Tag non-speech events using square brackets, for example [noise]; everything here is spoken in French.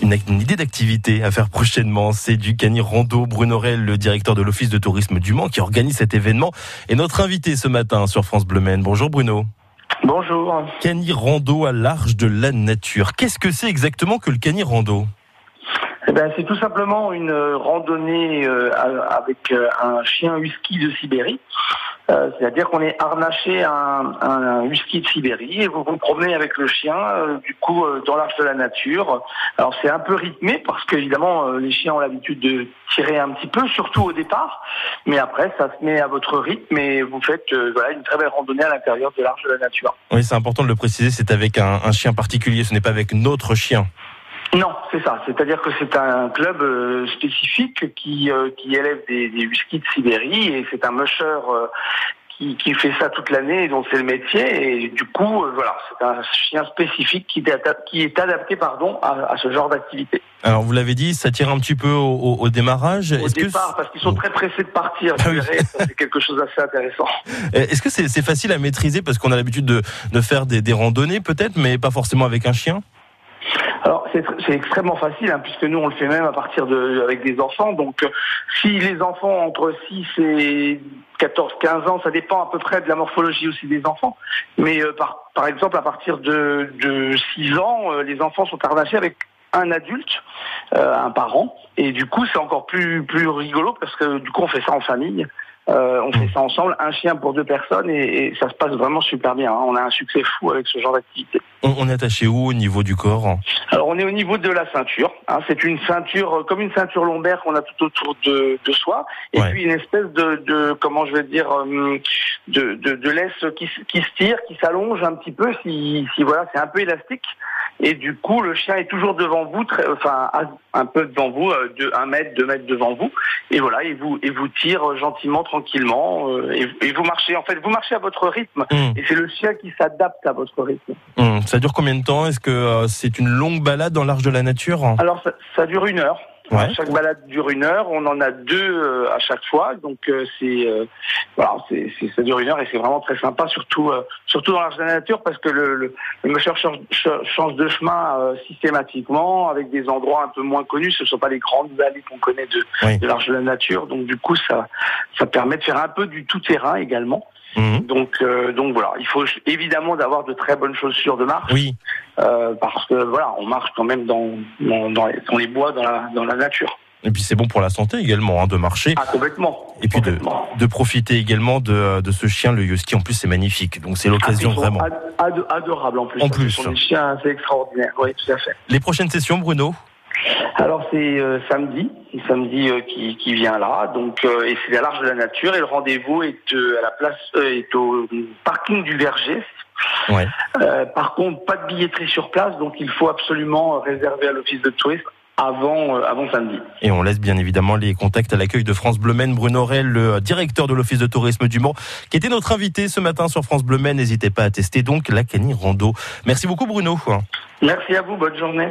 Une, une idée d'activité à faire prochainement, c'est du Cani Rando. Bruno Rel, le directeur de l'Office de tourisme du Mans, qui organise cet événement, est notre invité ce matin sur France Bleu Maine. Bonjour Bruno. Bonjour. Cani Rando à l'arche de la nature. Qu'est-ce que c'est exactement que le Cani Rando? Eh ben, c'est tout simplement une randonnée euh, avec euh, un chien husky de Sibérie. Euh, C'est-à-dire qu'on est harnaché à un, à un husky de Sibérie et vous vous promenez avec le chien, euh, du coup, euh, dans l'arche de la nature. Alors c'est un peu rythmé parce qu'évidemment, les chiens ont l'habitude de tirer un petit peu, surtout au départ. Mais après, ça se met à votre rythme et vous faites une très belle randonnée à l'intérieur de l'arche de la nature. Oui, c'est important de le préciser, c'est avec un chien particulier, ce n'est pas avec notre chien. Non, c'est ça. C'est-à-dire que c'est un club euh, spécifique qui, euh, qui élève des, des de Sibérie et c'est un musher euh, qui, qui fait ça toute l'année et dont c'est le métier. Et du coup, voilà, c'est un chien spécifique qui, est adap- qui est adapté pardon, à, à ce genre d'activité. Alors vous l'avez dit, ça tire un petit peu au, au- au démarrage. Au que départ, parce qu'ils sont très pressés de partir, Ah oui. c'est quelque chose d'assez intéressant. [laughs] est-ce que c'est facile à maîtriser parce qu'on a l'habitude de, de faire des, des randonnées peut-être, mais pas forcément avec un chien? Alors c'est tr- c'est extrêmement facile hein, puisque nous on le fait même à partir avec des enfants. Donc euh, si les enfants entre 6 et 14 15 ans, ça dépend à peu près de la morphologie aussi des enfants. Mais euh, par exemple à partir de de 6 ans, euh, les enfants sont harnachés avec un adulte, un parent et du coup c'est encore plus plus rigolo parce que du coup on fait ça en famille. Euh, on fait ça ensemble, un chien pour deux personnes et, et ça se passe vraiment super bien. hein. On a un succès fou avec ce genre d'activité. on, on est attaché où au niveau du corps Alors on est au niveau de la ceinture. hein. c'est une ceinture euh, comme une ceinture lombaire qu'on a tout autour de, de soi, et Ouais. puis une espèce de, de comment je vais dire euh, de, de, de laisse qui, qui se tire, qui s'allonge un petit peu. Si, si voilà, c'est un peu élastique. Et du coup, le chien est toujours devant vous, très, enfin un peu devant vous, euh, de un mètre, deux mètres devant vous. Et voilà, et vous et vous tire euh, gentiment, tranquillement, euh, et, et vous marchez. En fait, vous marchez à votre rythme. Hum, Et c'est le chien qui s'adapte à votre rythme. hum. Ça dure combien de temps? Est-ce que euh, c'est une longue balade dans l'arche de la nature? Alors ça, ça dure une heure. Ouais. Chaque balade dure une heure. On en a deux euh, à chaque fois, donc euh, c'est euh, voilà, c'est ça dure une heure et c'est vraiment très sympa, surtout euh, surtout dans l'arche de la nature parce que le le, le change, ch- change de chemin euh, systématiquement avec des endroits un peu moins connus. Ce ne sont pas les grandes vallées qu'on connaît de, Oui. de l'arche de la nature, donc du coup ça ça permet de faire un peu du tout terrain également. Hum. Donc euh, donc voilà, il faut évidemment d'avoir de très bonnes chaussures de marche. Oui, Euh, parce que voilà, on marche quand même dans, dans, dans, les, dans les bois, dans la, dans la nature. et puis c'est bon pour la santé également hein, de marcher. Ah, complètement. Et puis de, Complètement. de profiter également de, de ce chien, le husky. En plus, c'est magnifique. Donc c'est l'occasion Ah, sont vraiment. ad- ad- adorables en plus. En plus. Ce sont des chiens assez extraordinaires. Oui, tout à fait. Les prochaines sessions, Bruno? Alors c'est euh, samedi, c'est samedi euh, qui, qui vient là, donc euh, et c'est à l'Arche de la Nature et le rendez-vous est euh, à la place est au parking du Verger. Ouais. Par contre, pas de billetterie sur place, donc il faut absolument réserver à l'office de tourisme avant avant samedi. Et on laisse bien évidemment les contacts à l'accueil de France Bleu Maine. Bruno Rel, le directeur de l'Office de tourisme du Mans, qui était notre invité ce matin sur France Bleu Maine. N'hésitez pas à tester donc la Cani Rando. Merci beaucoup Bruno. Merci à vous, bonne journée.